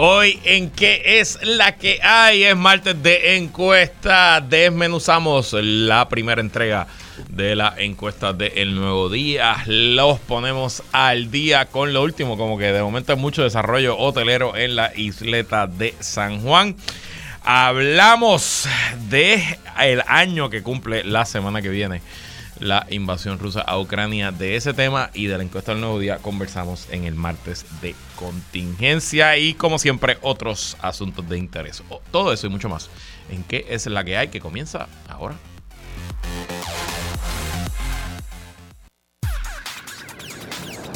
Hoy en qué es la que hay, es martes de encuesta. Desmenuzamos la primera entrega de la encuesta de El Nuevo Día. Los ponemos al día con lo último, como que de momento hay mucho desarrollo hotelero en la isleta de San Juan. Hablamos de el año que cumple la semana que viene la invasión rusa a Ucrania. De ese tema y de la encuesta del nuevo día conversamos en el martes de contingencia y como siempre otros asuntos de interés. Todo eso y mucho más. ¿En qué es la que hay que comienza ahora?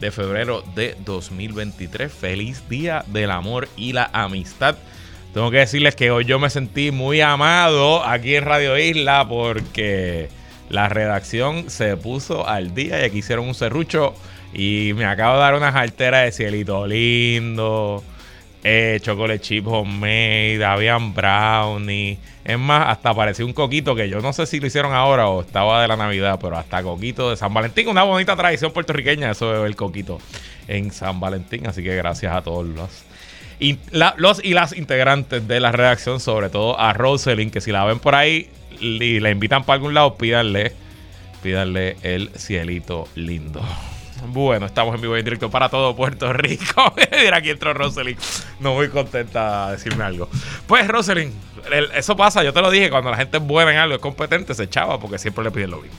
de febrero de 2023. Feliz día del amor y la amistad. Tengo que decirles que hoy yo me sentí muy amado aquí en Radio Isla porque la redacción se puso al día y aquí hicieron un serrucho y me acabo de dar unas alteras de cielito lindo eh, chocolate chip homemade, habían brownie. Es más, hasta parecía un coquito que yo no sé si lo hicieron ahora o estaba de la Navidad, pero hasta coquito de San Valentín, una bonita tradición puertorriqueña, eso es el coquito en San Valentín. Así que gracias a todos los y, las integrantes de la redacción, sobre todo a Rosalind, que si la ven por ahí y la invitan para algún lado, pídanle, pídanle el cielito lindo. Bueno, estamos en vivo y en directo para todo Puerto Rico. Mira, aquí entró Rosalind. No muy contenta de decirme algo. Pues, Rosalind, eso pasa, yo te lo dije, cuando la gente es buena en algo, es competente, se echaba porque siempre le piden lo mismo.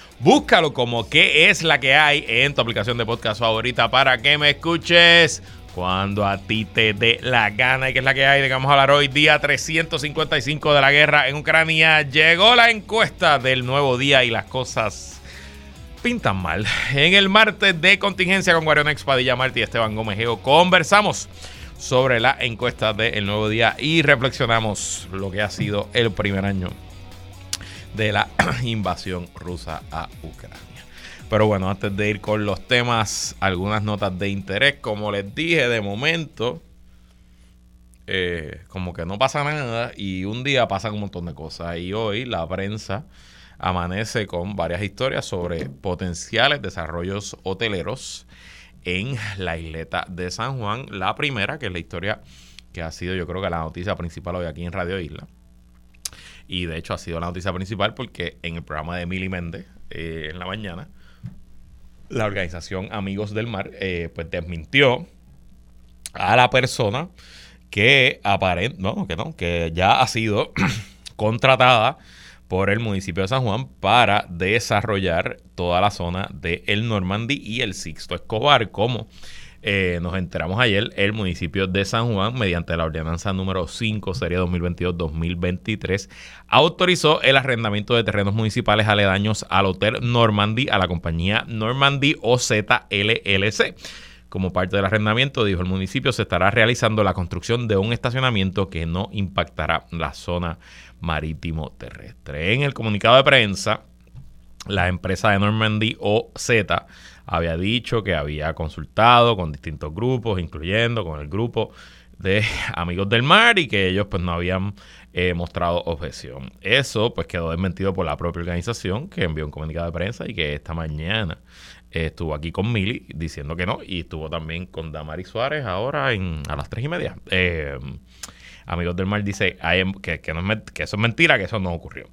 Búscalo como qué es la que hay en tu aplicación de podcast favorita para que me escuches cuando a ti te dé la gana. ¿Y qué es la que hay? De que vamos a hablar hoy, día 355 de la guerra en Ucrania. Llegó la encuesta del nuevo día y las cosas pintan mal. En el martes de contingencia con Guarion Expadilla Martí y Esteban Gomejeo conversamos sobre la encuesta del nuevo día y reflexionamos lo que ha sido el primer año de la invasión rusa a Ucrania. Pero bueno, antes de ir con los temas, algunas notas de interés. Como les dije, de momento, eh, como que no pasa nada y un día pasan un montón de cosas. Y hoy la prensa amanece con varias historias sobre potenciales desarrollos hoteleros en la isleta de San Juan. La primera, que es la historia que ha sido yo creo que la noticia principal hoy aquí en Radio Isla, y de hecho ha sido la noticia principal porque en el programa de Emily Méndez eh, en la mañana, la organización Amigos del Mar eh, pues desmintió a la persona que aparent, no, que no, que ya ha sido contratada por el municipio de San Juan para desarrollar toda la zona de el Normandy y el Sixto Escobar como eh, nos enteramos ayer, el municipio de San Juan, mediante la ordenanza número 5, serie 2022-2023, autorizó el arrendamiento de terrenos municipales aledaños al Hotel Normandy a la compañía Normandy OZ LLC. Como parte del arrendamiento, dijo el municipio, se estará realizando la construcción de un estacionamiento que no impactará la zona marítimo terrestre. En el comunicado de prensa, la empresa de Normandy OZ había dicho que había consultado con distintos grupos, incluyendo con el grupo de Amigos del Mar y que ellos pues no habían eh, mostrado objeción. Eso pues quedó desmentido por la propia organización que envió un comunicado de prensa y que esta mañana estuvo aquí con Mili diciendo que no y estuvo también con Damari Suárez ahora a las tres y media. Eh, Amigos del Mar dice que, que, que eso es mentira, que eso no ocurrió.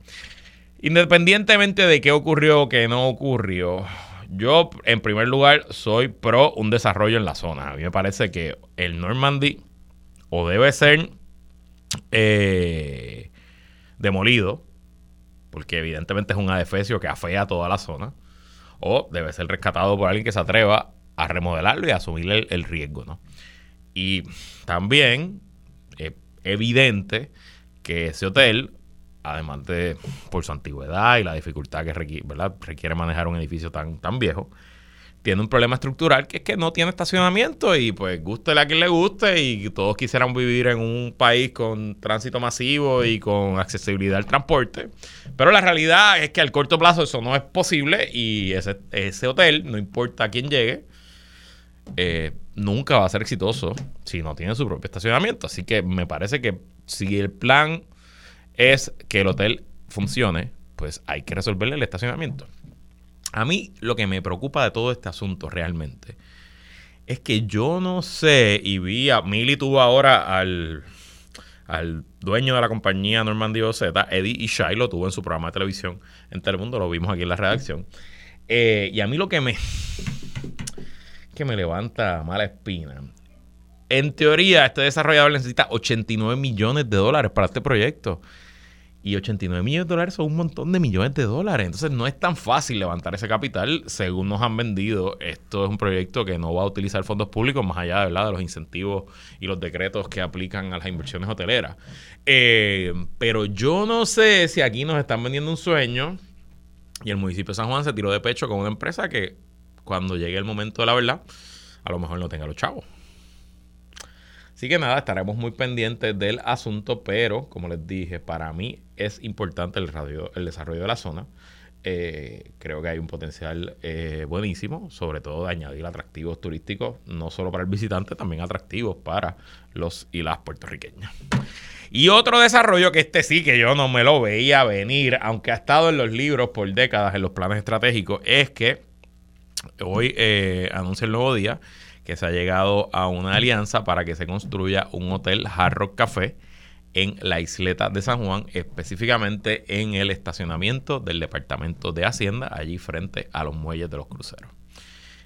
Independientemente de qué ocurrió o qué no ocurrió, yo, en primer lugar, soy pro un desarrollo en la zona. A mí me parece que el Normandy o debe ser eh, demolido porque evidentemente es un adefesio que afea toda la zona, o debe ser rescatado por alguien que se atreva a remodelarlo y a asumir el, riesgo, ¿no? Y también es evidente que ese hotel, además de por su antigüedad y la dificultad que requiere, manejar un edificio tan, tan viejo, tiene un problema estructural que es que no tiene estacionamiento y pues guste a quien le guste y todos quisieran vivir en un país con tránsito masivo y con accesibilidad al transporte. Pero la realidad es que al corto plazo eso no es posible y ese, hotel, no importa quién llegue, eh, nunca va a ser exitoso si no tiene su propio estacionamiento. Así que me parece que si el plan es que el hotel funcione, pues hay que resolverle el estacionamiento. A mí lo que me preocupa de todo este asunto realmente es que yo no sé, y vi a Mili tuvo ahora al, al dueño de la compañía Normandy Z, Eddie Ishai, lo tuvo en su programa de televisión en Telemundo, lo vimos aquí en la redacción. Eh, y a mí lo que me, que me levanta mala espina. En teoría, este desarrollador necesita 89 millones de dólares para este proyecto. Y 89 millones de dólares son un montón de millones de dólares. Entonces no es tan fácil levantar ese capital. Según nos han vendido, esto es un proyecto que no va a utilizar fondos públicos más allá de los incentivos y los decretos que aplican a las inversiones hoteleras. Eh, pero yo no sé si aquí nos están vendiendo un sueño y el municipio de San Juan se tiró de pecho con una empresa que cuando llegue el momento de la verdad, a lo mejor no tenga los chavos. Así que nada, estaremos muy pendientes del asunto, pero como les dije, para mí es importante el, el desarrollo de la zona. Eh, creo que hay un potencial eh, buenísimo, sobre todo de añadir atractivos turísticos, no solo para el visitante, también atractivos para los y las puertorriqueñas. Y otro desarrollo que este sí que yo no me lo veía venir, aunque ha estado en los libros por décadas, en los planes estratégicos, es que hoy eh, anuncia el nuevo día que se ha llegado a una alianza para que se construya un hotel Hard Rock Café en la isleta de San Juan, específicamente en el estacionamiento del Departamento de Hacienda, allí frente a los muelles de los cruceros.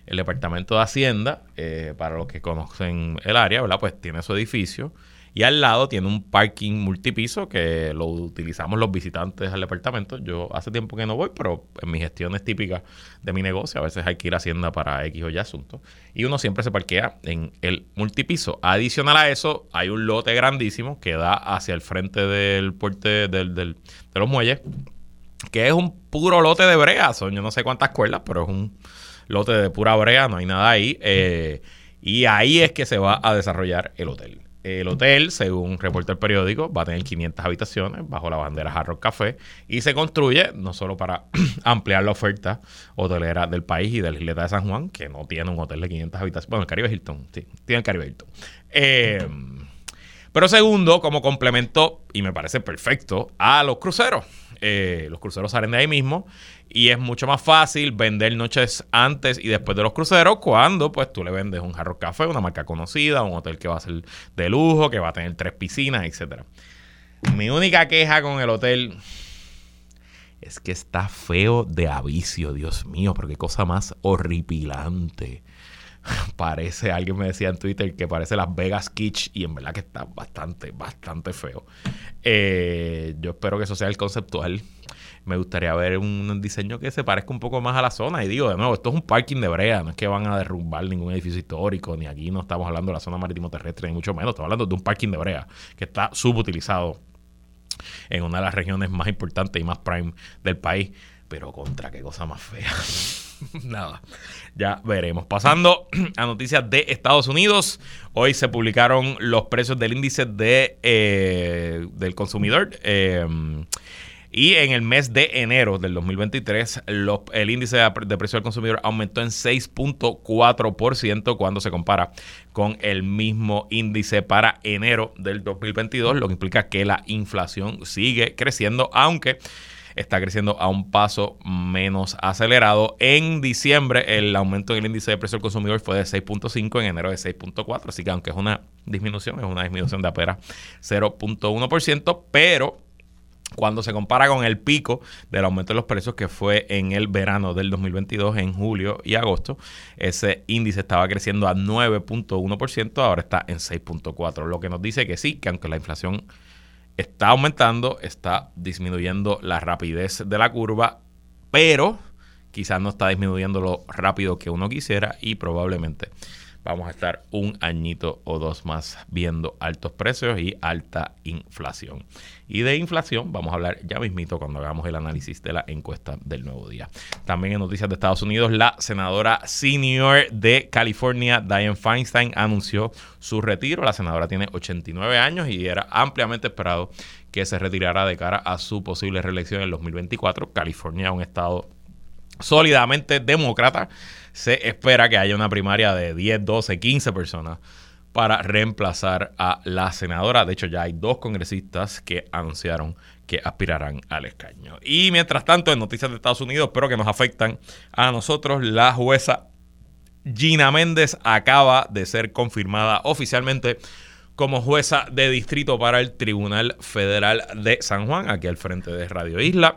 El Departamento de Hacienda, eh, para los que conocen el área. Pues tiene su edificio y al lado tiene un parking multipiso que lo utilizamos los visitantes al departamento. Yo hace tiempo que no voy, pero en mis gestiones típicas de mi negocio, a veces hay que ir a Hacienda para X o Y asuntos. Y uno siempre se parquea en el multipiso. Adicional a eso, hay un lote grandísimo que da hacia el frente del puente del, de los muelles, que es un puro lote de brea. Son yo no sé cuántas cuerdas, pero es un lote de pura brea, no hay nada ahí. Eh, y ahí es que se va a desarrollar el hotel. El hotel, según reporta el periódico, va a tener 500 habitaciones bajo la bandera Jarro Café y se construye no solo para ampliar la oferta hotelera del país y de la isleta de San Juan, que no tiene un hotel de 500 habitaciones. Bueno, el Caribe Hilton, sí, tiene el Caribe Hilton. Eh, pero segundo, como complemento, y me parece perfecto, a los cruceros. Eh, los cruceros salen de ahí mismo y es mucho más fácil vender noches antes y después de los cruceros cuando pues tú le vendes un jarro café, una marca conocida, un hotel que va a ser de lujo, que va a tener tres piscinas, etcétera. Mi única queja con el hotel es que está feo de avicio, Dios mío, pero qué cosa más horripilante. Parece, alguien me decía en Twitter que parece Las Vegas Kitsch y en verdad que está bastante, bastante feo. Eh, yo espero que eso sea el conceptual. Me gustaría ver un diseño que se parezca un poco más a la zona. Y digo, de nuevo, esto es un parking de brea, no es que van a derrumbar ningún edificio histórico, ni aquí no estamos hablando de la zona marítimo terrestre, ni mucho menos. Estamos hablando de un parking de brea que está subutilizado en una de las regiones más importantes y más prime del país. Pero contra qué cosa más fea. Nada, ya veremos. Pasando a noticias de Estados Unidos. Hoy se publicaron los precios del índice de, eh, del consumidor. Eh, y en el mes de enero del 2023, el índice de, precio del consumidor aumentó en 6.4% cuando se compara con el mismo índice para enero del 2022, lo que implica que la inflación sigue creciendo, aunque está creciendo a un paso menos acelerado. En diciembre el aumento del índice de precio del consumidor fue de 6.5, en enero de 6.4, así que aunque es una disminución, es una disminución de apenas 0.1%, pero cuando se compara con el pico del aumento de los precios que fue en el verano del 2022, en julio y agosto, ese índice estaba creciendo a 9.1%, ahora está en 6.4%, lo que nos dice que sí, que aunque la inflación está aumentando, está disminuyendo la rapidez de la curva, pero quizás no está disminuyendo lo rápido que uno quisiera y probablemente vamos a estar un añito o dos más viendo altos precios y alta inflación. Y de inflación vamos a hablar ya mismito cuando hagamos el análisis de la encuesta del nuevo día. También en noticias de Estados Unidos, la senadora senior de California, Dianne Feinstein, anunció su retiro. La senadora tiene 89 años y era ampliamente esperado que se retirara de cara a su posible reelección en el 2024. California, un estado sólidamente demócrata se espera que haya una primaria de 10, 12, 15 personas para reemplazar a la senadora. De hecho, ya hay dos congresistas que anunciaron que aspirarán al escaño. Y mientras tanto, en noticias de Estados Unidos, pero que nos afectan a nosotros, la jueza Gina Méndez acaba de ser confirmada oficialmente como jueza de distrito para el Tribunal Federal de San Juan, aquí al frente de Radio Isla.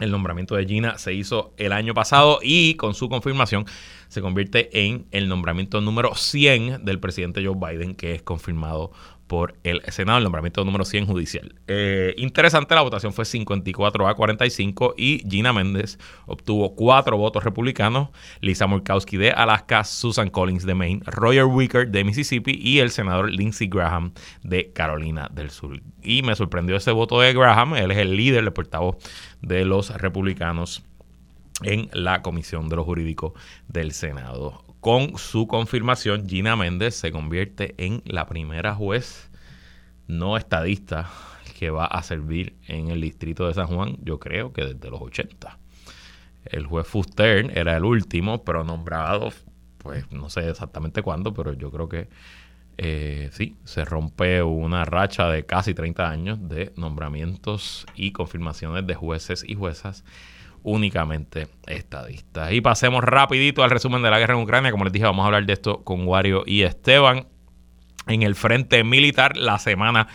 El nombramiento de Gina se hizo el año pasado y con su confirmación se convierte en el nombramiento número 100 del presidente Joe Biden, que es confirmado por el Senado, el nombramiento número 100 judicial. Eh, interesante, la votación fue 54 a 45 y Gina Méndez obtuvo cuatro votos republicanos, Lisa Murkowski de Alaska, Susan Collins de Maine, Roger Wicker de Mississippi y el senador Lindsey Graham de Carolina del Sur. Y me sorprendió ese voto de Graham, él es el líder, el portavoz de los republicanos en la Comisión de lo Jurídico del Senado. Con su confirmación, Gina Méndez se convierte en la primera juez no estadista que va a servir en el distrito de San Juan, yo creo que desde los 80. El juez Fuster era el último, pero nombrado, pues no sé exactamente cuándo, pero yo creo que eh, sí, se rompe una racha de casi 30 años de nombramientos y confirmaciones de jueces y juezas únicamente estadistas. Y pasemos rapidito al resumen de la guerra en Ucrania. Como les dije, vamos a hablar de esto con Wario y Esteban. En el frente militar, la semana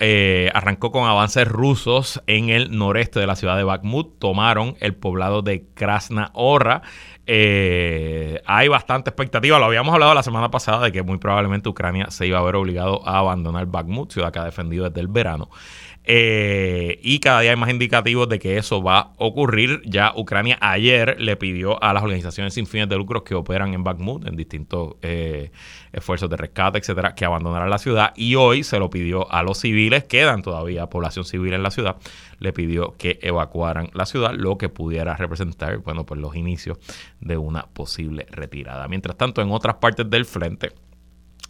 eh, arrancó con avances rusos en el noreste de la ciudad de Bakhmut. Tomaron el poblado de Krasna Horra. Eh, hay bastante expectativa. Lo habíamos hablado la semana pasada de que muy probablemente Ucrania se iba a ver obligado a abandonar Bakhmut, ciudad que ha defendido desde el verano. Eh, y cada día hay más indicativos de que eso va a ocurrir. Ya Ucrania ayer le pidió a las organizaciones sin fines de lucro que operan en Bakhmut, en distintos eh, esfuerzos de rescate, etcétera, que abandonaran la ciudad. Y hoy se lo pidió a los civiles, quedan todavía población civil en la ciudad, le pidió que evacuaran la ciudad, lo que pudiera representar, bueno, pues los inicios de una posible retirada. Mientras tanto, en otras partes del frente,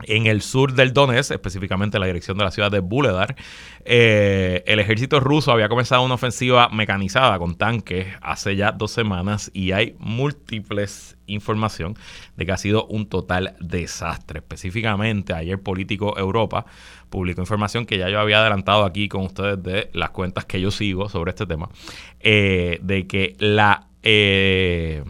en el sur del Donetsk, específicamente en la dirección de la ciudad de Buledar, eh, el ejército ruso había comenzado una ofensiva mecanizada con tanques hace ya dos semanas y hay múltiples información de que ha sido un total desastre. Específicamente, ayer Político Europa publicó información que ya yo había adelantado aquí con ustedes de las cuentas que yo sigo sobre este tema, eh, de que la eh,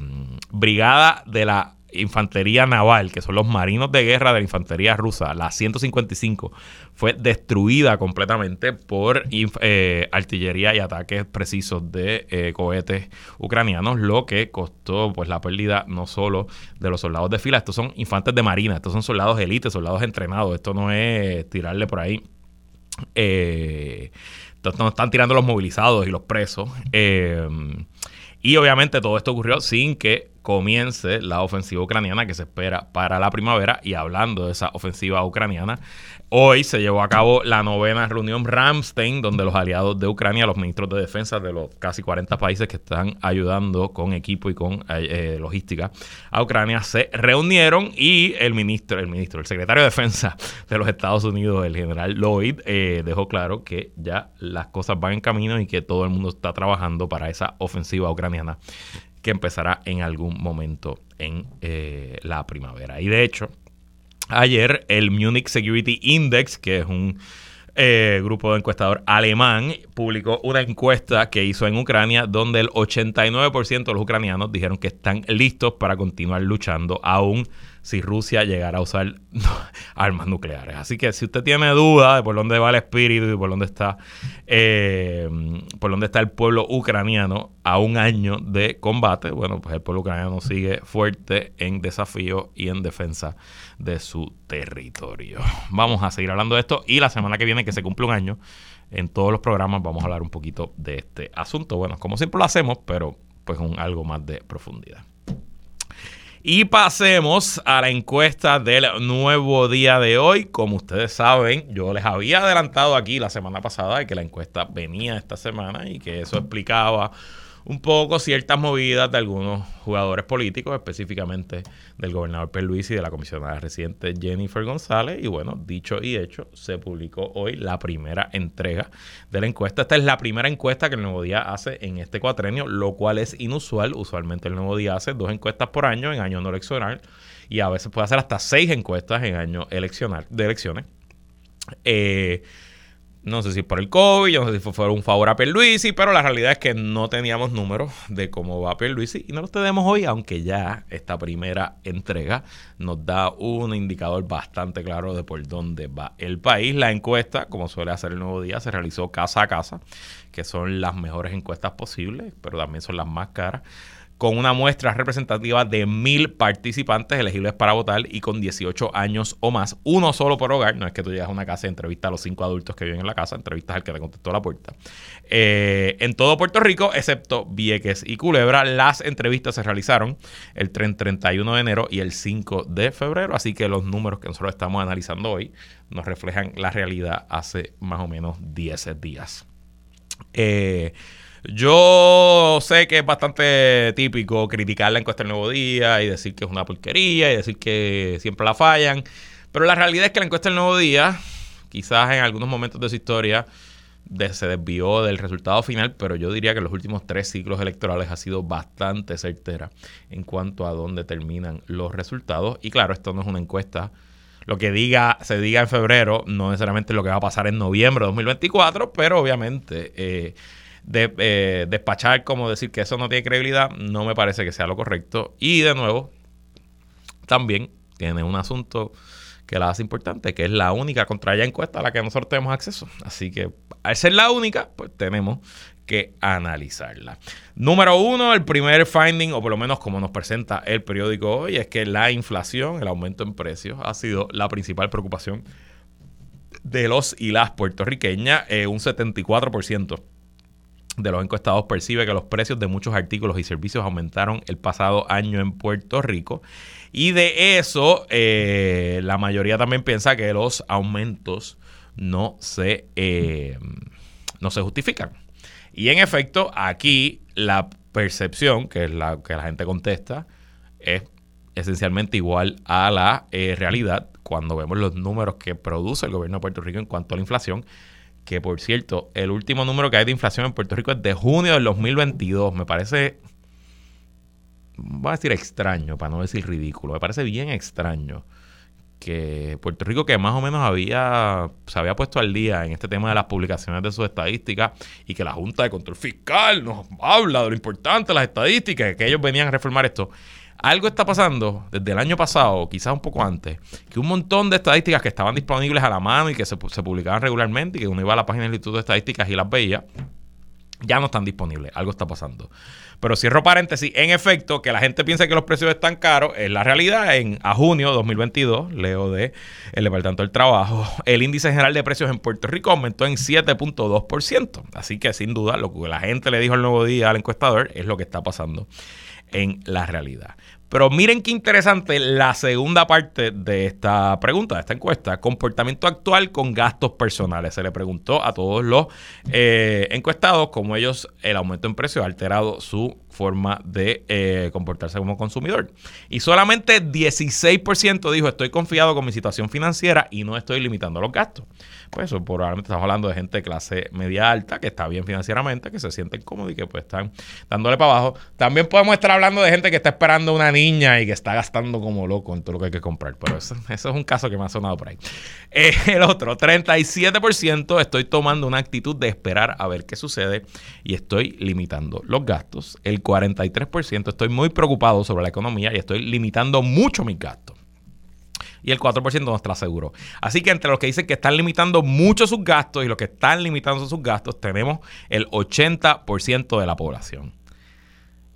brigada de la infantería naval, que son los marinos de guerra de la infantería rusa, la 155, fue destruida completamente por eh, artillería y ataques precisos de eh, cohetes ucranianos, lo que costó pues la pérdida no solo de los soldados de fila, estos son infantes de marina, estos son soldados élites, soldados entrenados, esto no es tirarle por ahí. Eh, no están tirando los movilizados y los presos. Eh, y obviamente todo esto ocurrió sin que comience la ofensiva ucraniana que se espera para la primavera. Y hablando de esa ofensiva ucraniana, hoy se llevó a cabo la novena reunión Ramstein, donde los aliados de Ucrania, los ministros de defensa de los casi 40 países que están ayudando con equipo y con eh, eh, logística a Ucrania, se reunieron y el ministro, el ministro, el secretario de defensa de los Estados Unidos, el general Lloyd, eh, dejó claro que ya las cosas van en camino y que todo el mundo está trabajando para esa ofensiva ucraniana que empezará en algún momento en eh, la primavera. Y de hecho, ayer el Munich Security Index, que es un eh, grupo de encuestador alemán, publicó una encuesta que hizo en Ucrania donde el 89% de los ucranianos dijeron que están listos para continuar luchando aún si Rusia llegara a usar armas nucleares. Así que si usted tiene duda de por dónde va el espíritu y por dónde está, eh, por dónde está el pueblo ucraniano a un año de combate, bueno, pues el pueblo ucraniano sigue fuerte en desafío y en defensa de su territorio. Vamos a seguir hablando de esto y la semana que viene, que se cumple un año, en todos los programas vamos a hablar un poquito de este asunto. Bueno, como siempre lo hacemos, pero pues con algo más de profundidad. Y pasemos a la encuesta del nuevo día de hoy. Como ustedes saben, yo les había adelantado aquí la semana pasada de que la encuesta venía esta semana y que eso explicaba un poco ciertas movidas de algunos jugadores políticos, específicamente del gobernador Luis y de la comisionada residente Jennifer González. Y bueno, dicho y hecho, se publicó hoy la primera entrega de la encuesta. Esta es la primera encuesta que el Nuevo Día hace en este cuatrenio, lo cual es inusual. Usualmente el Nuevo Día hace dos encuestas por año en año no eleccional y a veces puede hacer hasta seis encuestas en año eleccional, de elecciones. Eh, no sé si por el COVID, no sé si fue un favor a Pierluisi, pero la realidad es que no teníamos números de cómo va Pierluisi y no los tenemos hoy, aunque ya esta primera entrega nos da un indicador bastante claro de por dónde va el país. La encuesta, como suele hacer el nuevo día, se realizó casa a casa, que son las mejores encuestas posibles, pero también son las más caras con una muestra representativa de mil participantes elegibles para votar y con 18 años o más, uno solo por hogar. No es que tú llegas a una casa y entrevistas a los cinco adultos que viven en la casa, entrevistas al que te contestó la puerta. Eh, en todo Puerto Rico, excepto Vieques y Culebra, las entrevistas se realizaron el 31 de enero y el 5 de febrero, así que los números que nosotros estamos analizando hoy nos reflejan la realidad hace más o menos 10 días. Eh, yo sé que es bastante típico criticar la encuesta del Nuevo Día y decir que es una porquería y decir que siempre la fallan, pero la realidad es que la encuesta del Nuevo Día, quizás en algunos momentos de su historia, se desvió del resultado final, pero yo diría que los últimos tres ciclos electorales ha sido bastante certera en cuanto a dónde terminan los resultados. Y claro, esto no es una encuesta. Lo que diga, se diga en febrero, no necesariamente lo que va a pasar en noviembre de 2024, pero obviamente eh, de, eh, despachar como decir que eso no tiene credibilidad, no me parece que sea lo correcto. Y de nuevo, también tiene un asunto que la hace importante, que es la única contra ella encuesta a la que nosotros tenemos acceso. Así que al ser la única, pues tenemos que analizarla. Número uno, el primer finding, o por lo menos como nos presenta el periódico hoy, es que la inflación, el aumento en precios, ha sido la principal preocupación de los y las puertorriqueñas, eh, un 74% de los encuestados percibe que los precios de muchos artículos y servicios aumentaron el pasado año en Puerto Rico. Y de eso, eh, la mayoría también piensa que los aumentos no se, eh, no se justifican. Y en efecto, aquí la percepción, que es la que la gente contesta, es esencialmente igual a la eh, realidad cuando vemos los números que produce el gobierno de Puerto Rico en cuanto a la inflación que por cierto, el último número que hay de inflación en Puerto Rico es de junio del 2022. Me parece, voy a decir extraño, para no decir ridículo, me parece bien extraño que Puerto Rico, que más o menos había, se había puesto al día en este tema de las publicaciones de sus estadísticas y que la Junta de Control Fiscal nos habla de lo importante de las estadísticas, que ellos venían a reformar esto. Algo está pasando desde el año pasado, quizás un poco antes, que un montón de estadísticas que estaban disponibles a la mano y que se, publicaban regularmente y que uno iba a la página del Instituto de Estadísticas y las veía, ya no están disponibles. Algo está pasando. Pero cierro paréntesis, en efecto, que la gente piensa que los precios están caros, es la realidad. En a junio de 2022, leo de el Departamento del Trabajo, el índice general de precios en Puerto Rico aumentó en 7.2%. Así que sin duda, lo que la gente le dijo el nuevo día al encuestador es lo que está pasando en la realidad. Pero miren qué interesante la segunda parte de esta pregunta, de esta encuesta. Comportamiento actual con gastos personales. Se le preguntó a todos los eh, encuestados cómo ellos, el aumento en precios ha alterado su forma de eh, comportarse como consumidor. Y solamente 16% dijo estoy confiado con mi situación financiera y no estoy limitando los gastos. Pues eso probablemente estamos hablando de gente de clase media alta que está bien financieramente, que se sienten cómodos y que pues están dándole para abajo. También podemos estar hablando de gente que está esperando una niña y que está gastando como loco en todo lo que hay que comprar. Pero eso, es un caso que me ha sonado por ahí. Eh, el otro, 37% estoy tomando una actitud de esperar a ver qué sucede y estoy limitando los gastos. El 43% estoy muy preocupado sobre la economía y estoy limitando mucho mis gastos. Y el 4% no está seguro. Así que entre los que dicen que están limitando mucho sus gastos y los que están limitando sus gastos, tenemos el 80% de la población.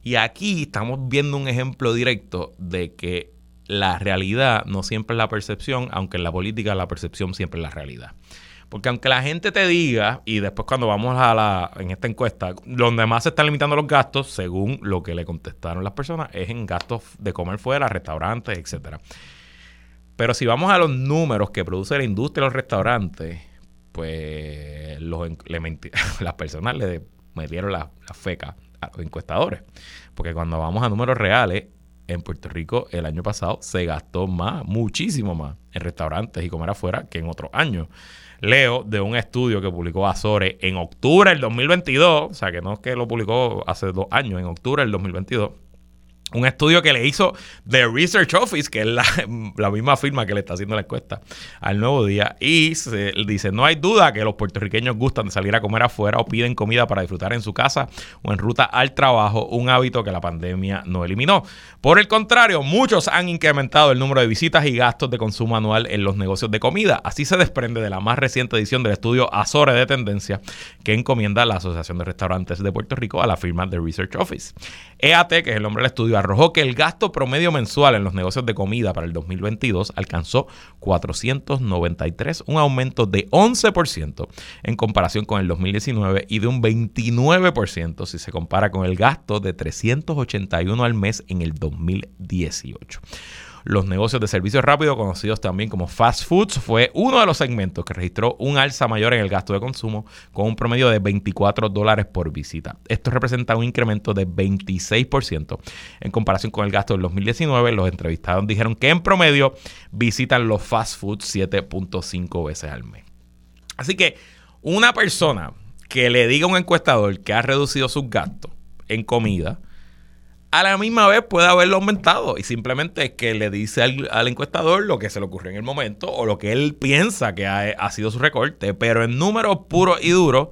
Y aquí estamos viendo un ejemplo directo de que la realidad no siempre es la percepción, aunque en la política la percepción siempre es la realidad. Porque aunque la gente te diga, y después cuando vamos a la, en esta encuesta, donde más se están limitando los gastos, según lo que le contestaron las personas, es en gastos de comer fuera, restaurantes, etcétera. Pero si vamos a los números que produce la industria de los restaurantes, pues los, las personas le metieron la, la feca a los encuestadores. Porque cuando vamos a números reales, en Puerto Rico el año pasado se gastó más, muchísimo más, en restaurantes y comer afuera que en otros años. Leo de un estudio que publicó Azores en octubre del 2022, o sea que no es que lo publicó hace dos años, en octubre del 2022 un estudio que le hizo The Research Office, que es la, misma firma que le está haciendo la encuesta al nuevo día, y se, dice, no hay duda que los puertorriqueños gustan de salir a comer afuera o piden comida para disfrutar en su casa o en ruta al trabajo, un hábito que la pandemia no eliminó. Por el contrario, muchos han incrementado el número de visitas y gastos de consumo anual en los negocios de comida. Así se desprende de la más reciente edición del estudio Azores de Tendencia que encomienda la Asociación de Restaurantes de Puerto Rico a la firma The Research Office. EAT, que es el nombre del estudio, arrojó que el gasto promedio mensual en los negocios de comida para el 2022 alcanzó 493, un aumento de 11% en comparación con el 2019 y de un 29% si se compara con el gasto de 381 al mes en el 2018 los negocios de servicios rápidos, conocidos también como fast foods, fue uno de los segmentos que registró un alza mayor en el gasto de consumo con un promedio de 24 dólares por visita. Esto representa un incremento de 26% en comparación con el gasto del 2019. Los entrevistados dijeron que en promedio visitan los fast foods 7.5 veces al mes. Así que una persona que le diga a un encuestador que ha reducido sus gastos en comida, a la misma vez puede haberlo aumentado y simplemente es que le dice al, encuestador lo que se le ocurrió en el momento o lo que él piensa que ha, sido su recorte, pero en números puros y duros,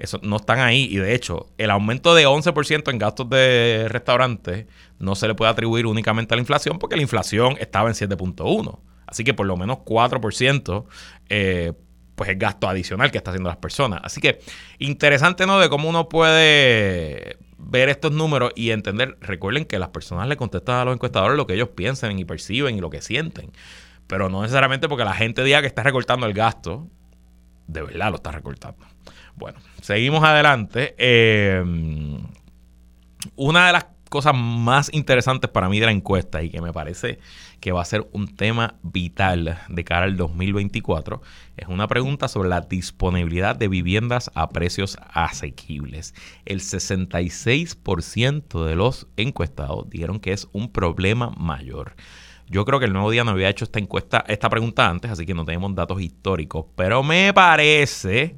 eso no están ahí y de hecho el aumento de 11% en gastos de restaurantes no se le puede atribuir únicamente a la inflación porque la inflación estaba en 7.1, así que por lo menos 4% eh, pues es gasto adicional que está haciendo las personas. Así que interesante, ¿no? De cómo uno puede ver estos números y entender, recuerden que las personas le contestan a los encuestadores lo que ellos piensan y perciben y lo que sienten. Pero no necesariamente porque la gente diga que está recortando el gasto, de verdad lo está recortando. Bueno, seguimos adelante. Eh, una de las cosas más interesantes para mí de la encuesta y que me parece que va a ser un tema vital de cara al 2024 es una pregunta sobre la disponibilidad de viviendas a precios asequibles. El 66% de los encuestados dijeron que es un problema mayor. Yo creo que el nuevo día no había hecho esta encuesta, esta pregunta antes, así que no tenemos datos históricos, pero me parece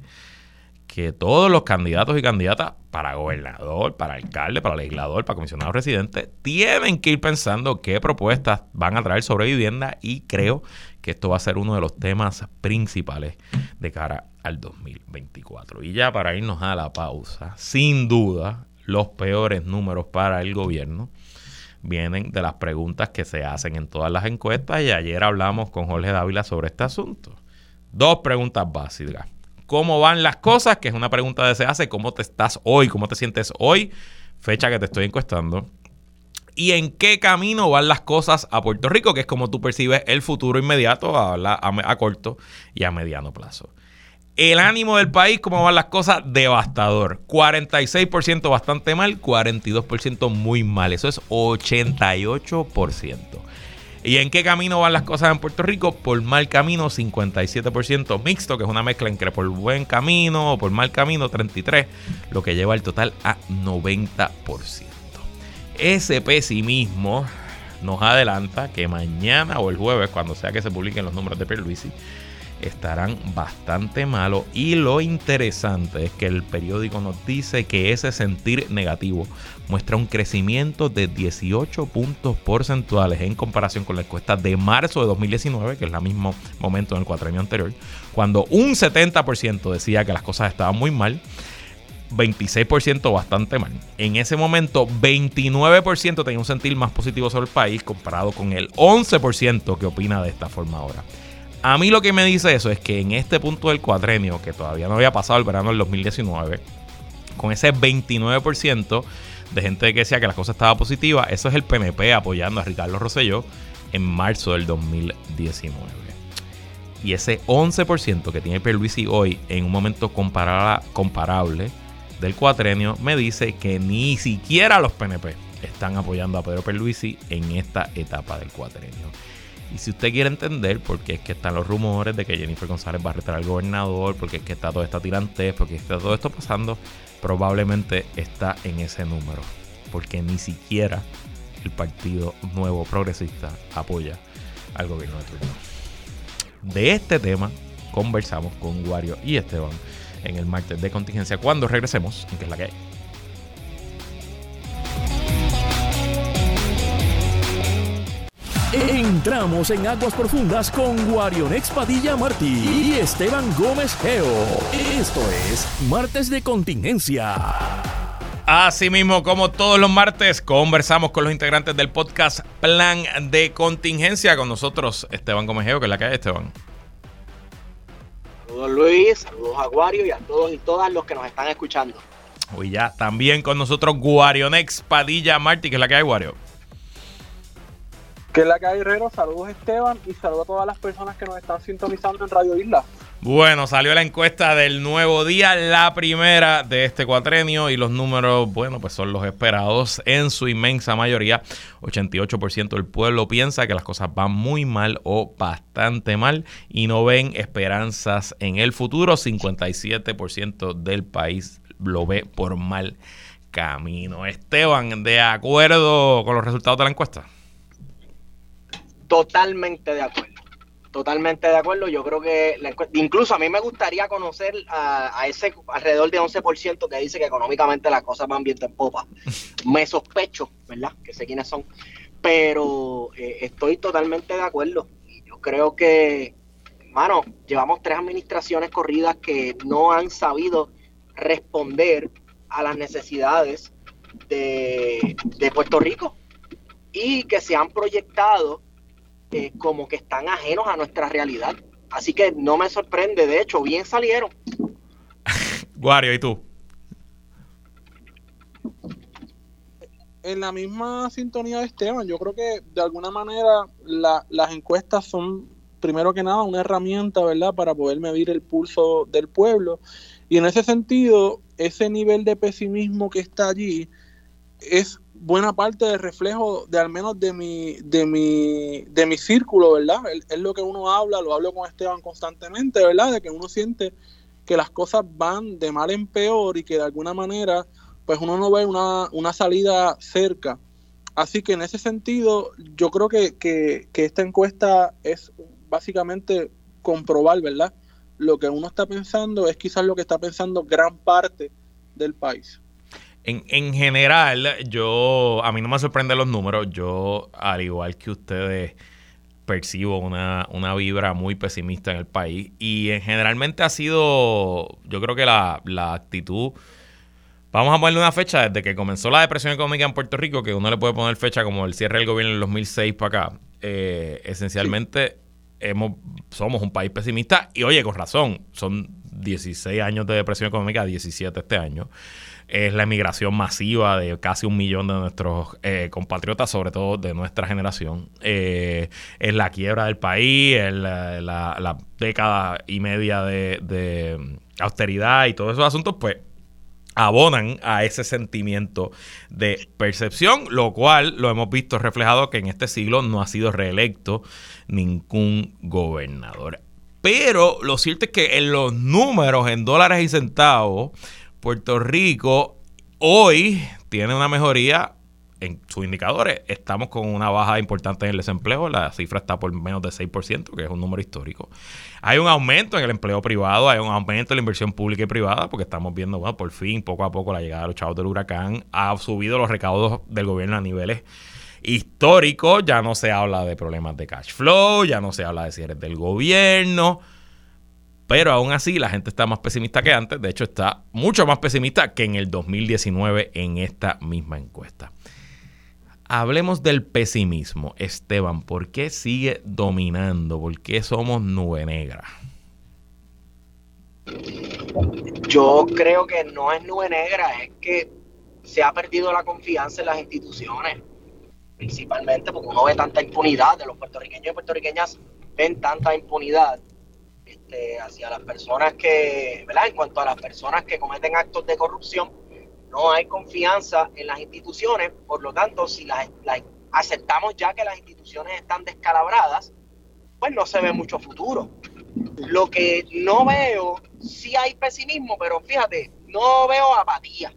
que todos los candidatos y candidatas para gobernador, para alcalde, para legislador, para comisionado residente, tienen que ir pensando qué propuestas van a traer sobre vivienda y creo que esto va a ser uno de los temas principales de cara al 2024. Y ya para irnos a la pausa, sin duda, los peores números para el gobierno vienen de las preguntas que se hacen en todas las encuestas y ayer hablamos con Jorge Dávila sobre este asunto. Dos preguntas básicas cómo van las cosas, que es una pregunta que se hace, cómo te estás hoy, cómo te sientes hoy, fecha que te estoy encuestando. Y en qué camino van las cosas a Puerto Rico, que es como tú percibes el futuro inmediato a, a, corto y a mediano plazo. El ánimo del país, cómo van las cosas, devastador. 46% bastante mal, 42% muy mal. Eso es 88%. ¿Y en qué camino van las cosas en Puerto Rico? Por mal camino, 57% mixto, que es una mezcla entre por buen camino o por mal camino, 33%, lo que lleva el total a 90%. Ese pesimismo nos adelanta que mañana o el jueves, cuando sea que se publiquen los números de Pierluisi, estarán bastante malos. Y lo interesante es que el periódico nos dice que ese sentir negativo muestra un crecimiento de 18 puntos porcentuales en comparación con la encuesta de marzo de 2019, que es el mismo momento en el cuatrenio anterior, cuando un 70% decía que las cosas estaban muy mal. 26% bastante mal. En ese momento, 29% tenía un sentir más positivo sobre el país comparado con el 11% que opina de esta forma ahora. A mí lo que me dice eso es que en este punto del cuadrenio, que todavía no había pasado el verano del 2019, con ese 29% de gente que decía que la cosa estaba positiva, eso es el PNP apoyando a Ricardo Rosselló en marzo del 2019. Y ese 11% que tiene Pierluisi hoy en un momento comparable del cuatrenio me dice que ni siquiera los PNP están apoyando a Pedro Pierluisi en esta etapa del cuatrenio. Y si usted quiere entender por qué es que están los rumores de que Jennifer González va a retar al gobernador, porque es que está todo esta tirante, porque está todo esto pasando, probablemente está en ese número. Porque ni siquiera el Partido Nuevo Progresista apoya al gobierno de turno. De este tema conversamos con Wario y Esteban en el martes de contingencia cuando regresemos que es la que hay. Entramos en aguas profundas con Guarionex Padilla Martí y Esteban Gómez Geo. Esto es Martes de Contingencia. Así mismo, como todos los martes, conversamos con los integrantes del podcast Plan de Contingencia. Con nosotros, Esteban Gómez Geo, que es la que hay, Esteban. Saludos Luis, saludos a Guario y a todos y todas los que nos están escuchando. Uy, ya, también con nosotros Guarionex Padilla Martí, que es la que hay, Guario. Que es la que hay, Herrero. Saludos, Esteban, y saludos a todas las personas que nos están sintonizando en Radio Isla. Bueno, salió la encuesta del nuevo día, la primera de este cuatrenio, y los números, bueno, pues son los esperados en su inmensa mayoría. 88% del pueblo piensa que las cosas van muy mal o bastante mal y no ven esperanzas en el futuro. 57% del país lo ve por mal camino. Esteban, ¿de acuerdo con los resultados de la encuesta? Totalmente de acuerdo. Totalmente de acuerdo. Yo creo que incluso a mí me gustaría conocer a, ese alrededor de 11% que dice que económicamente las cosas van bien en popa. Me sospecho, ¿verdad? Que sé quiénes son. Pero eh, estoy totalmente de acuerdo. Yo creo que, hermano, llevamos tres administraciones corridas que no han sabido responder a las necesidades de, de Puerto Rico y que se han proyectado eh, como que están ajenos a nuestra realidad. Así que no me sorprende, de hecho, bien salieron. Guario, ¿y tú? En la misma sintonía de Esteban, yo creo que de alguna manera las encuestas son, primero que nada, una herramienta, ¿verdad?, para poder medir el pulso del pueblo. Y en ese sentido, ese nivel de pesimismo que está allí es buena parte del reflejo de al menos de mi, de mi, de mi círculo, ¿verdad? Es, lo que uno habla, lo hablo con Esteban constantemente, ¿verdad? De que uno siente que las cosas van de mal en peor y que de alguna manera, pues uno no ve una, una salida cerca. Así que en ese sentido, yo creo que, que, que esta encuesta es básicamente comprobar, ¿verdad? Lo que uno está pensando es quizás lo que está pensando gran parte del país. En, general, yo, a mí no me sorprenden los números. Yo, al igual que ustedes, percibo una, una vibra muy pesimista en el país. Y en, generalmente ha sido, yo creo que la, la actitud... Vamos a ponerle una fecha desde que comenzó la depresión económica en Puerto Rico, que uno le puede poner fecha como el cierre del gobierno en el 2006 para acá. Eh, esencialmente, hemos, somos un país pesimista y oye, con razón, son 16 años de depresión económica, 17 este año es la emigración masiva de casi un millón de nuestros eh, compatriotas, sobre todo de nuestra generación. Eh, es la quiebra del país, es la, década y media de, austeridad y todos esos asuntos, pues abonan a ese sentimiento de percepción, lo cual lo hemos visto reflejado que en este siglo no ha sido reelecto ningún gobernador. Pero lo cierto es que en los números, en dólares y centavos, Puerto Rico hoy tiene una mejoría en sus indicadores. Estamos con una baja importante en el desempleo. La cifra está por menos de 6%, que es un número histórico. Hay un aumento en el empleo privado, hay un aumento en la inversión pública y privada, porque estamos viendo, bueno, por fin, poco a poco, la llegada de los chavos del huracán ha subido los recaudos del gobierno a niveles históricos. Ya no se habla de problemas de cash flow, ya no se habla de cierres del gobierno. Pero aún así la gente está más pesimista que antes, de hecho está mucho más pesimista que en el 2019 en esta misma encuesta. Hablemos del pesimismo. Esteban, ¿por qué sigue dominando? ¿Por qué somos nube negra? Yo creo que no es nube negra, es que se ha perdido la confianza en las instituciones, principalmente porque uno ve tanta impunidad de los puertorriqueños y puertorriqueñas ven tanta impunidad este, hacia las personas que, ¿verdad? En cuanto a las personas que cometen actos de corrupción, no hay confianza en las instituciones, por lo tanto, si las, aceptamos ya que las instituciones están descalabradas, pues no se ve mucho futuro. Lo que no veo, sí hay pesimismo, pero fíjate, no veo apatía.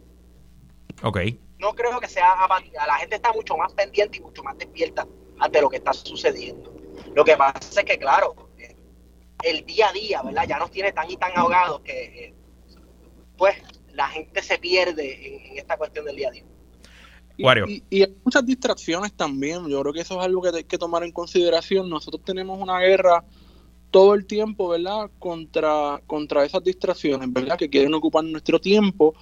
Ok. No creo que sea apatía. La gente está mucho más pendiente y mucho más despierta ante lo que está sucediendo. Lo que pasa es que, claro, el día a día, ¿verdad? Ya nos tiene tan y tan ahogados que, eh, pues, la gente se pierde en, esta cuestión del día a día. Y, y, hay muchas distracciones también. Yo creo que eso es algo que hay que tomar en consideración. Nosotros tenemos una guerra todo el tiempo, ¿verdad? Contra, contra esas distracciones, ¿verdad? Que quieren ocupar nuestro tiempo.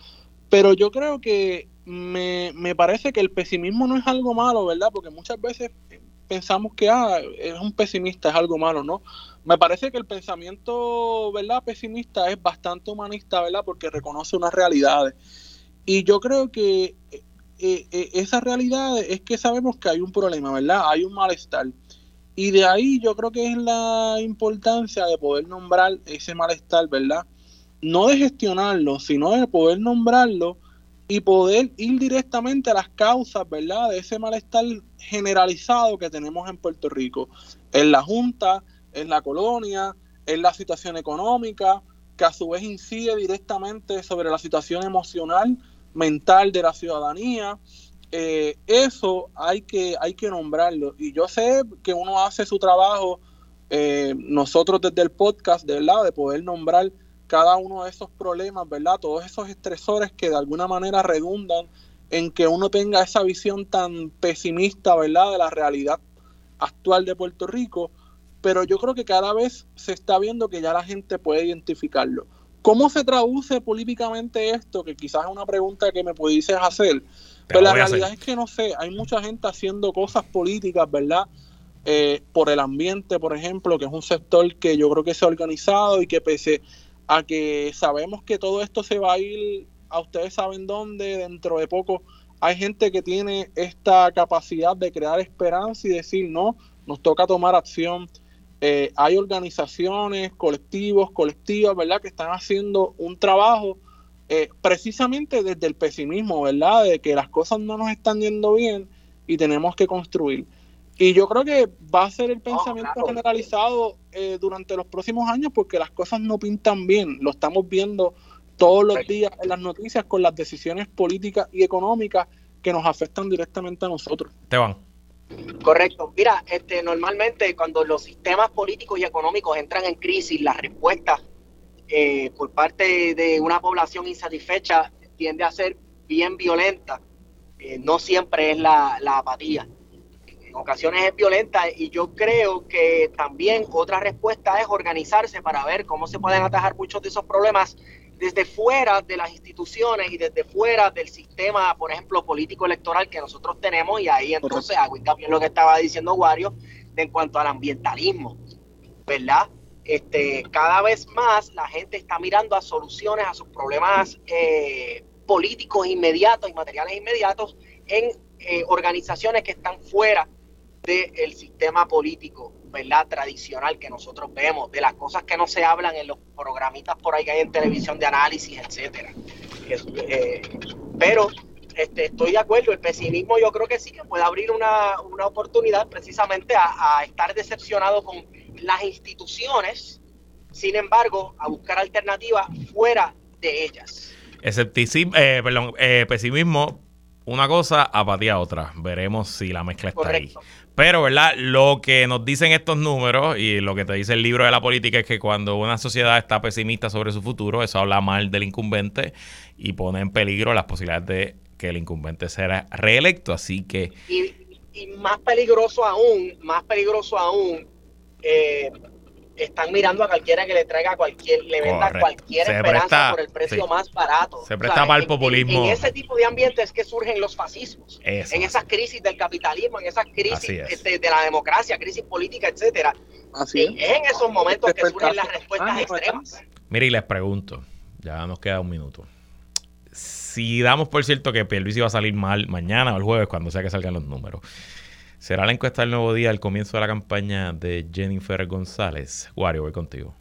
Pero yo creo que me, me parece que el pesimismo no es algo malo, ¿verdad? Porque muchas veces pensamos que ah, es un pesimista, es algo malo, ¿no? Me parece que el pensamiento, ¿verdad? Pesimista es bastante humanista, ¿verdad? Porque reconoce unas realidades. Y yo creo que eh, eh, esa realidad es que sabemos que hay un problema, ¿verdad? Hay un malestar. Y de ahí yo creo que es la importancia de poder nombrar ese malestar, ¿verdad? No de gestionarlo, sino de poder nombrarlo y poder ir directamente a las causas, ¿verdad? De ese malestar generalizado que tenemos en Puerto Rico, en la Junta, en la colonia, en la situación económica, que a su vez incide directamente sobre la situación emocional, mental de la ciudadanía. Eh, eso hay que, hay que nombrarlo. Y yo sé que uno hace su trabajo, eh, nosotros desde el podcast, ¿verdad? De poder nombrar cada uno de esos problemas, ¿verdad? Todos esos estresores que de alguna manera redundan en que uno tenga esa visión tan pesimista, ¿verdad? De la realidad actual de Puerto Rico, pero yo creo que cada vez se está viendo que ya la gente puede identificarlo. ¿Cómo se traduce políticamente esto? Que quizás es una pregunta que me pudieses hacer. Pero la realidad es que no sé, hay mucha gente haciendo cosas políticas, ¿verdad? Eh, por el ambiente, por ejemplo, que es un sector que yo creo que se ha organizado y que pese a que sabemos que todo esto se va a ir a ustedes saben dónde, dentro de poco hay gente que tiene esta capacidad de crear esperanza y decir, no, nos toca tomar acción. Eh, hay organizaciones, colectivos, colectivas, ¿verdad?, que están haciendo un trabajo eh, precisamente desde el pesimismo, ¿verdad?, de que las cosas no nos están yendo bien y tenemos que construir. Y yo creo que va a ser el pensamiento generalizado eh, durante los próximos años porque las cosas no pintan bien. Lo estamos viendo todos los días en las noticias con las decisiones políticas y económicas que nos afectan directamente a nosotros. Te van. Correcto. Mira, este, normalmente cuando los sistemas políticos y económicos entran en crisis, la respuesta eh, por parte de una población insatisfecha tiende a ser bien violenta. Eh, no siempre es la, la apatía en ocasiones es violenta y yo creo que también otra respuesta es organizarse para ver cómo se pueden atajar muchos de esos problemas desde fuera de las instituciones y desde fuera del sistema, por ejemplo, político electoral que nosotros tenemos y ahí entonces hago también lo que estaba diciendo Wario en cuanto al ambientalismo, ¿verdad? Este, cada vez más la gente está mirando a soluciones a sus problemas eh, políticos inmediatos y materiales inmediatos en eh, organizaciones que están fuera del sistema político, ¿verdad? Tradicional que nosotros vemos, de las cosas que no se hablan en los programitas por ahí que hay en televisión de análisis, etcétera. Eh, pero este, estoy de acuerdo, el pesimismo yo creo que sí que puede abrir una, oportunidad precisamente a, estar decepcionado con las instituciones, sin embargo, a buscar alternativas fuera de ellas. Escepticismo, eh, perdón, eh, pesimismo, una cosa, apatía otra. Veremos si la mezcla está ahí. Pero, ¿verdad? Lo que nos dicen estos números y lo que te dice el libro de la política es que cuando una sociedad está pesimista sobre su futuro, eso habla mal del incumbente y pone en peligro las posibilidades de que el incumbente sea reelecto. Así que... Y, más peligroso aún, más peligroso aún, eh, están mirando a cualquiera que le traiga cualquier, le venda cualquier esperanza por el precio más barato. Se presta para el populismo. En, ese tipo de ambientes es que surgen los fascismos. En esas crisis del capitalismo, en esas crisis este, de, la democracia, crisis política, etcétera. Así es. en esos momentos que surgen las respuestas extremas. Mire, y les pregunto, ya nos queda un minuto. Si damos por cierto que Pierluisi va a salir mal mañana o el jueves, cuando sea que salgan los números, ¿Será la encuesta del nuevo día al comienzo de la campaña de Jennifer González? Wario, voy contigo.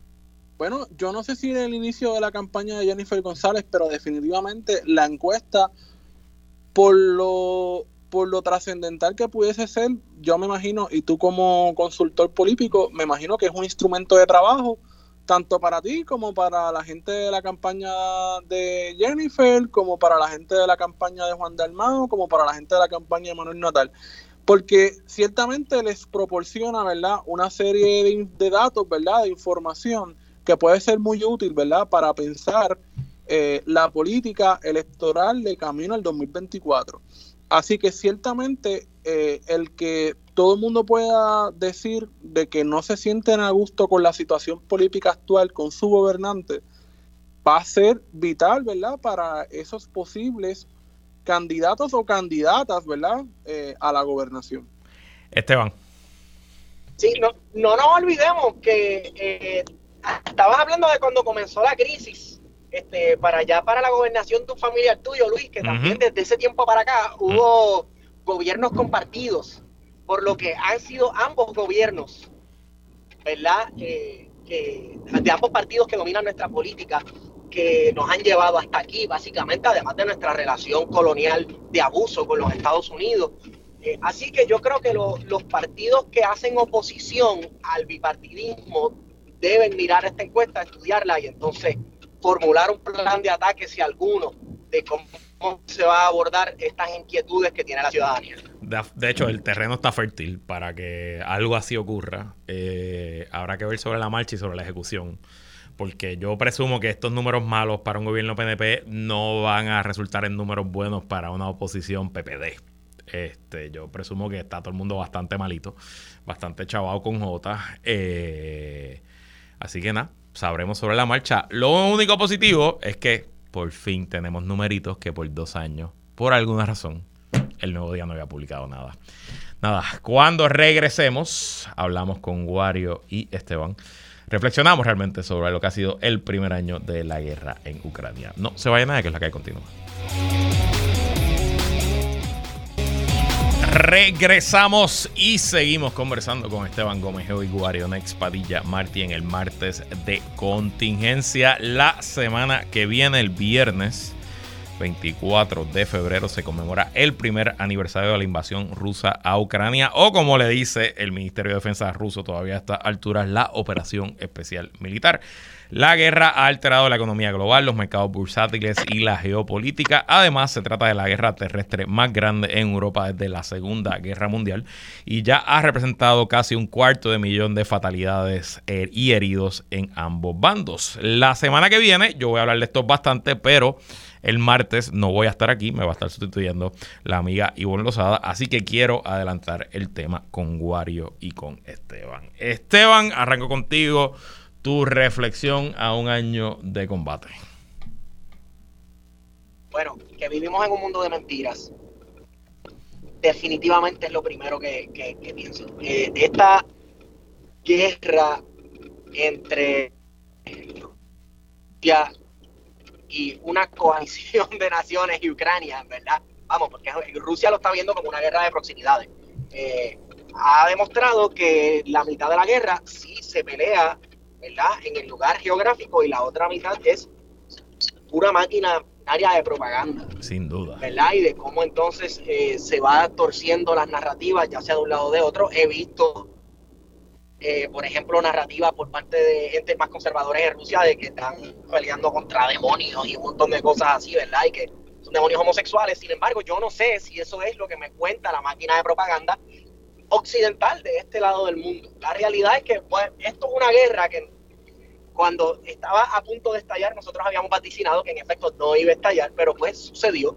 Bueno, yo no sé si en el inicio de la campaña de Jennifer González, pero definitivamente la encuesta, por lo, por lo trascendental que pudiese ser, yo me imagino, y tú como consultor político, me imagino que es un instrumento de trabajo, tanto para ti como para la gente de la campaña de Jennifer, como para la gente de la campaña de Juan Dalmao, como para la gente de la campaña de Manuel Natal porque ciertamente les proporciona, ¿verdad? Una serie de, datos, ¿verdad? De información que puede ser muy útil, ¿verdad? Para pensar eh, la política electoral de camino al 2024. Así que ciertamente eh, el que todo el mundo pueda decir de que no se sienten a gusto con la situación política actual, con su gobernante, va a ser vital, ¿verdad? Para esos posibles candidatos o candidatas, ¿verdad?, eh, a la gobernación. Esteban. Sí, no, no nos olvidemos que eh, estabas hablando de cuando comenzó la crisis, este, para allá, para la gobernación de un familiar tuyo, Luis, que también desde ese tiempo para acá hubo gobiernos compartidos, por lo que han sido ambos gobiernos, ¿verdad? Eh, que, de ambos partidos que dominan nuestra política, que nos han llevado hasta aquí, básicamente, además de nuestra relación colonial de abuso con los Estados Unidos. Eh, así que yo creo que los partidos que hacen oposición al bipartidismo deben mirar esta encuesta, estudiarla y entonces formular un plan de ataque, si alguno, de cómo se va a abordar estas inquietudes que tiene la ciudadanía. De, hecho, el terreno está fértil para que algo así ocurra. Eh, habrá que ver sobre la marcha y sobre la ejecución porque yo presumo que estos números malos para un gobierno PNP no van a resultar en números buenos para una oposición PPD. Este, yo presumo que está todo el mundo bastante malito, bastante chavado con J. Eh, así que nada, sabremos sobre la marcha. Lo único positivo es que por fin tenemos numeritos que por dos años, por alguna razón, el nuevo día no había publicado nada. Nada, cuando regresemos, hablamos con Wario y Esteban reflexionamos realmente sobre lo que ha sido el primer año de la guerra en Ucrania. No se vaya nada, que es la que continúa. Regresamos y seguimos conversando con Esteban Gómez y Guarionex Padilla Martí en el martes de contingencia. La semana que viene, el viernes, 24 de febrero se conmemora el primer aniversario de la invasión rusa a Ucrania o como le dice el Ministerio de Defensa ruso todavía a esta altura, la operación especial militar. La guerra ha alterado la economía global, los mercados bursátiles y la geopolítica. Además, se trata de la guerra terrestre más grande en Europa desde la Segunda Guerra Mundial y ya ha representado casi un cuarto de millón de fatalidades y heridos en ambos bandos. La semana que viene yo voy a hablar de esto bastante, pero el martes no voy a estar aquí, me va a estar sustituyendo la amiga Ivonne Lozada, así que quiero adelantar el tema con Wario y con Esteban. Esteban, arranco contigo tu reflexión a un año de combate. Bueno, que vivimos en un mundo de mentiras. Definitivamente es lo primero que, pienso. Eh, esta guerra entre ya y una coalición de naciones y Ucrania, ¿verdad? Vamos, porque Rusia lo está viendo como una guerra de proximidades. Eh, ha demostrado que la mitad de la guerra sí se pelea, ¿verdad? En el lugar geográfico y la otra mitad es pura máquina área de propaganda. Sin duda. ¿Verdad? Y de cómo entonces eh, se va torciendo las narrativas, ya sea de un lado o de otro. He visto eh, por ejemplo, narrativa por parte de gente más conservadores en Rusia de que están peleando contra demonios y un montón de cosas así, ¿verdad? Y que son demonios homosexuales. Sin embargo, yo no sé si eso es lo que me cuenta la máquina de propaganda occidental de este lado del mundo. La realidad es que pues, esto es una guerra que cuando estaba a punto de estallar, nosotros habíamos vaticinado que en efecto no iba a estallar, pero pues sucedió.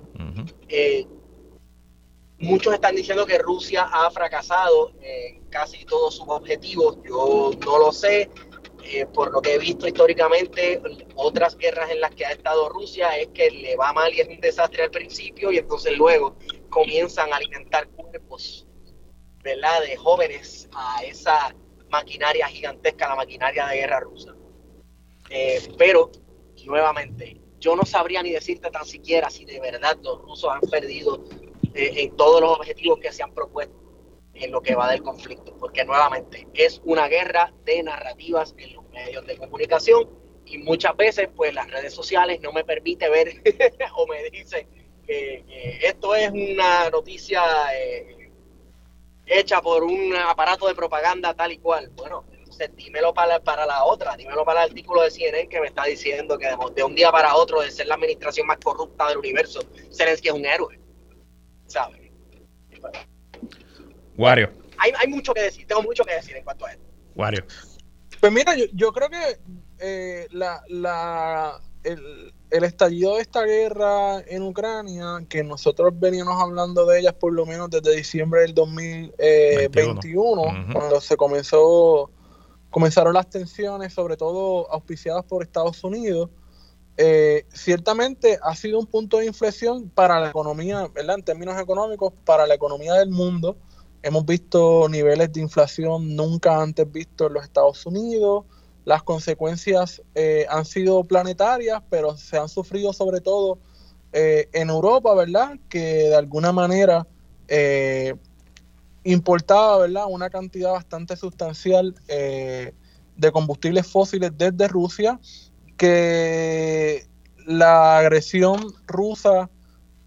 Muchos están diciendo que Rusia ha fracasado en casi todos sus objetivos. Yo no lo sé. eh, por lo que he visto históricamente, otras guerras en las que ha estado Rusia es que le va mal y es un desastre al principio y entonces luego comienzan a alimentar cuerpos, ¿verdad?, de jóvenes a esa maquinaria gigantesca, la maquinaria de guerra rusa. Eh, pero, nuevamente, yo no sabría ni decirte tan siquiera si de verdad los rusos han perdido en todos los objetivos que se han propuesto en lo que va del conflicto, porque nuevamente es una guerra de narrativas en los medios de comunicación y muchas veces pues las redes sociales no me permite ver o me dice que, esto es una noticia eh, hecha por un aparato de propaganda tal y cual. Bueno, entonces dímelo para, para la otra, dímelo para el artículo de CNN que me está diciendo que de, un día para otro de ser la administración más corrupta del universo, Zelensky es un héroe. ¿Sabes? Wario. Hay, hay, mucho que decir, tengo mucho que decir en cuanto a esto. Wario. Pues mira, yo, yo creo que eh, la, la, el, el, estallido de esta guerra en Ucrania, que nosotros veníamos hablando de ellas por lo menos desde diciembre del 2021, eh, cuando se comenzó comenzaron las tensiones, sobre todo auspiciadas por Estados Unidos, eh, ciertamente ha sido un punto de inflexión para la economía, ¿verdad? En términos económicos, para la economía del mundo. Hemos visto niveles de inflación nunca antes vistos en los Estados Unidos. Las consecuencias eh, han sido planetarias, pero se han sufrido sobre todo eh, en Europa, ¿verdad? Que de alguna manera eh, importaba, ¿verdad? Una cantidad bastante sustancial de combustibles fósiles desde Rusia, que la agresión rusa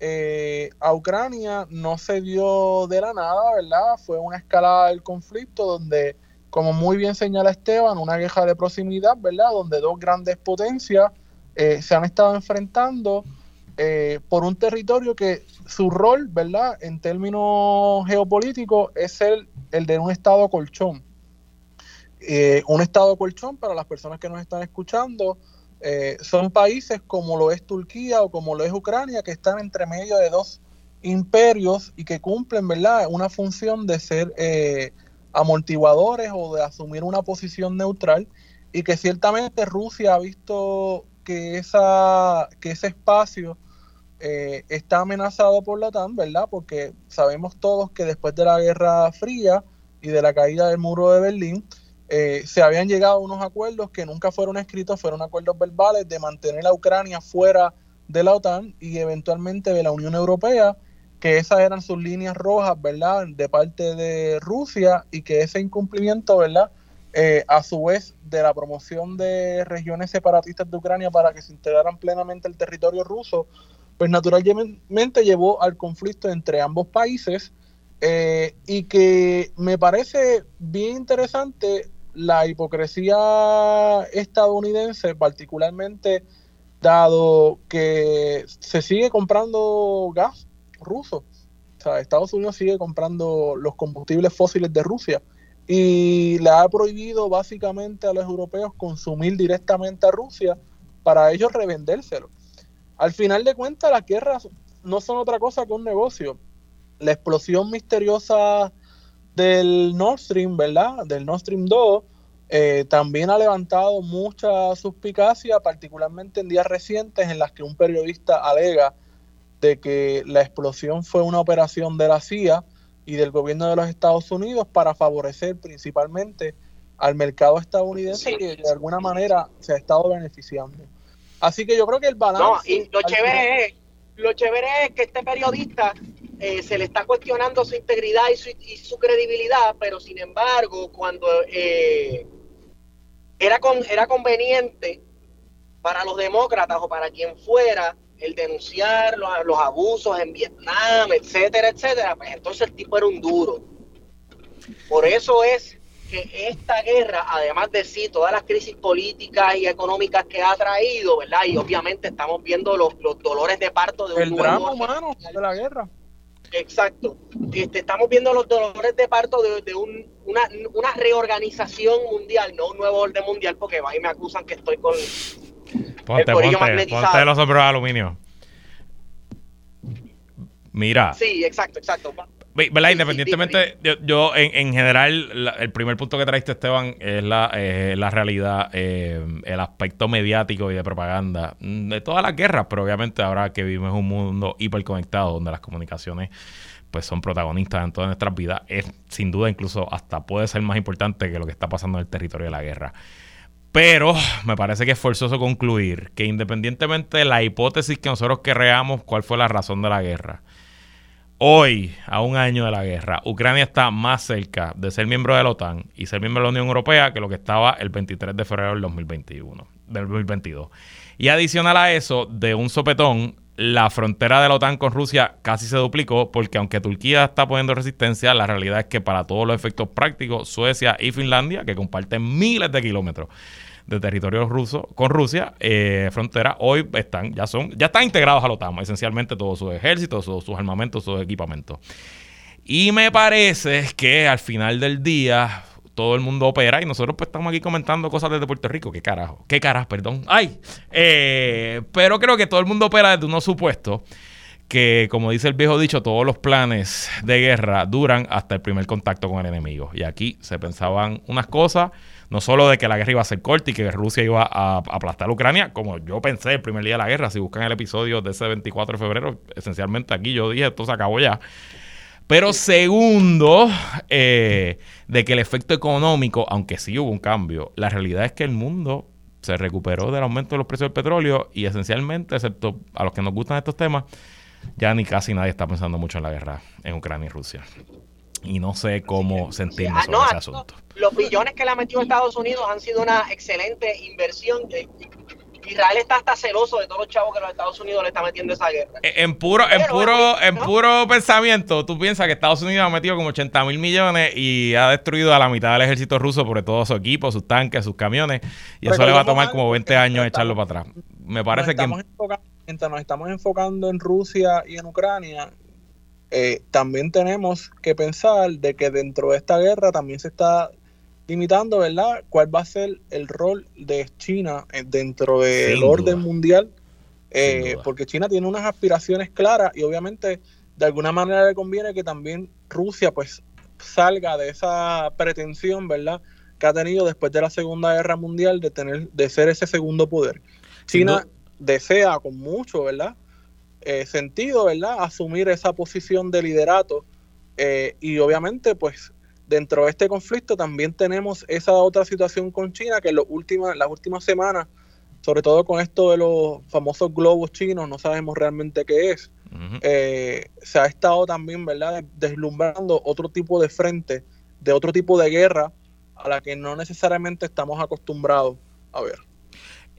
eh, a Ucrania no se dio de la nada, ¿verdad? Fue una escalada del conflicto donde, como muy bien señala Esteban, una guerra de proximidad, ¿verdad? Donde dos grandes potencias eh, se han estado enfrentando eh, por un territorio que su rol, ¿verdad? En términos geopolíticos es el, el de un estado colchón. un estado colchón, para las personas que nos están escuchando, eh, son países como lo es Turquía o como lo es Ucrania, que están entre medio de dos imperios y que cumplen ¿verdad? una función de ser eh, amortiguadores o de asumir una posición neutral y que ciertamente Rusia ha visto que, esa, que ese espacio eh, está amenazado por la OTAN, ¿verdad? Porque sabemos todos que después de la Guerra Fría y de la caída del muro de Berlín, eh, se habían llegado a unos acuerdos que nunca fueron escritos, fueron acuerdos verbales de mantener a Ucrania fuera de la OTAN y eventualmente de la Unión Europea, que esas eran sus líneas rojas, ¿verdad?, de parte de Rusia y que ese incumplimiento, ¿verdad?, eh, a su vez de la promoción de regiones separatistas de Ucrania para que se integraran plenamente el territorio ruso, pues naturalmente llevó al conflicto entre ambos países eh, y que me parece bien interesante la hipocresía estadounidense, particularmente dado que se sigue comprando gas ruso. O sea, Estados Unidos sigue comprando los combustibles fósiles de Rusia y le ha prohibido básicamente a los europeos consumir directamente a Rusia para ellos revendérselo. Al final de cuentas, las guerras no son otra cosa que un negocio. La explosión misteriosa del Nord Stream, ¿verdad? Del Nord Stream 2, eh, también ha levantado mucha suspicacia, particularmente en días recientes en las que un periodista alega de que la explosión fue una operación de la CIA y del gobierno de los Estados Unidos para favorecer principalmente al mercado estadounidense que de alguna manera se ha estado beneficiando. Así que yo creo que el balance... No, y lo chévere, es, lo chévere es que este periodista eh, se le está cuestionando su integridad y su, y su credibilidad, pero sin embargo, cuando eh, era, con, era conveniente para los demócratas o para quien fuera el denunciar los, los abusos en Vietnam, etcétera, etcétera, pues entonces el tipo era un duro. Por eso es que esta guerra, además de sí, todas las crisis políticas y económicas que ha traído, ¿verdad? Y obviamente estamos viendo los, los dolores de parto de un el drama humano de la guerra. Exacto. Este, estamos viendo los dolores de parto de, una, reorganización mundial, no un nuevo orden mundial, porque y me acusan que estoy con ponte, el ponte, ponte los sombreros de aluminio. Mira. Sí, exacto, exacto. ¿Verdad? Independientemente, yo, en, general, el primer punto que traiste, Esteban, es la, eh, la realidad, eh, el aspecto mediático y de propaganda de todas las guerras, pero obviamente ahora que vivimos en un mundo hiperconectado donde las comunicaciones pues son protagonistas en todas nuestras vidas, es sin duda incluso hasta puede ser más importante que lo que está pasando en el territorio de la guerra. Pero me parece que es forzoso concluir que independientemente de la hipótesis que nosotros queramos, cuál fue la razón de la guerra, hoy, a un año de la guerra, Ucrania está más cerca de ser miembro de la OTAN y ser miembro de la Unión Europea que lo que estaba el 23 de febrero del 2021, del 2022. Y adicional a eso, de un sopetón, la frontera de la OTAN con Rusia casi se duplicó porque aunque Turquía está poniendo resistencia, la realidad es que para todos los efectos prácticos, Suecia y Finlandia, que comparten miles de kilómetros de territorio ruso con Rusia, eh, frontera, hoy están, ya son, ya están integrados a la OTAN, esencialmente todos sus ejércitos, sus, sus armamentos, sus equipamientos. Y me parece que al final del día, todo el mundo opera y nosotros pues estamos aquí comentando cosas desde Puerto Rico. ¿Qué carajo? ¿Qué carajo? Perdón. ¡Ay! Eh, pero creo que todo el mundo opera desde unos supuestos que, como dice el viejo dicho, todos los planes de guerra duran hasta el primer contacto con el enemigo. Y aquí se pensaban unas cosas, no solo de que la guerra iba a ser corta y que Rusia iba a aplastar a Ucrania, como yo pensé el primer día de la guerra. Si buscan el episodio de ese 24 de febrero, esencialmente aquí yo dije, esto se acabó ya. Pero segundo, eh, de que el efecto económico, aunque sí hubo un cambio, la realidad es que el mundo se recuperó del aumento de los precios del petróleo y esencialmente, excepto a los que nos gustan estos temas, ya ni casi nadie está pensando mucho en la guerra en Ucrania y Rusia. Y no sé cómo sentirme sobre ese asunto. Los billones que le ha metido Estados Unidos han sido una excelente inversión. Israel está hasta celoso de todos los chavos que los Estados Unidos le está metiendo esa guerra. Eh, en puro, en puro, en puro pensamiento, tú piensas que Estados Unidos ha metido como 80 mil millones y ha destruido a la mitad del ejército ruso por todo su equipo, sus tanques, sus camiones, y eso le va a tomar como 20 años echarlo para atrás. Me parece que... Mientras nos estamos enfocando en Rusia y en Ucrania, eh, también tenemos que pensar de que dentro de esta guerra también se está limitando, ¿verdad? ¿Cuál va a ser el rol de China eh, dentro del orden mundial? Eh, porque China tiene unas aspiraciones claras y obviamente de alguna manera le conviene que también Rusia pues salga de esa pretensión, ¿verdad? Que ha tenido después de la Segunda Guerra Mundial de tener de ser ese segundo poder. China desea con mucho, ¿verdad? Eh, sentido, ¿verdad? Asumir esa posición de liderato y obviamente pues dentro de este conflicto también tenemos esa otra situación con China que en últimas, las últimas semanas, sobre todo con esto de los famosos globos chinos, no sabemos realmente qué es, eh, se ha estado también, ¿verdad?, deslumbrando otro tipo de frente, de otro tipo de guerra a la que no necesariamente estamos acostumbrados a ver.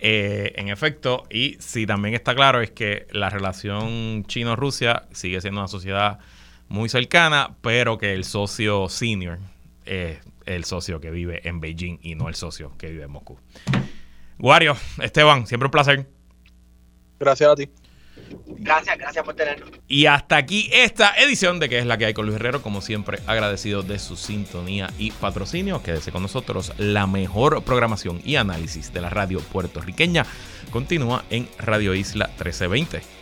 Eh, en efecto, y sí también está claro es que la relación chino-Rusia sigue siendo una sociedad muy cercana, pero que el socio senior es el socio que vive en Beijing y no el socio que vive en Moscú. Wario, Esteban, siempre un placer. Gracias a ti. Gracias, gracias por tenerlo. Y hasta aquí esta edición de que es la que hay con Luis Herrero. Como siempre, agradecido de su sintonía y patrocinio. Quédese con nosotros. La mejor programación y análisis de la radio puertorriqueña continúa en Radio Isla 1320.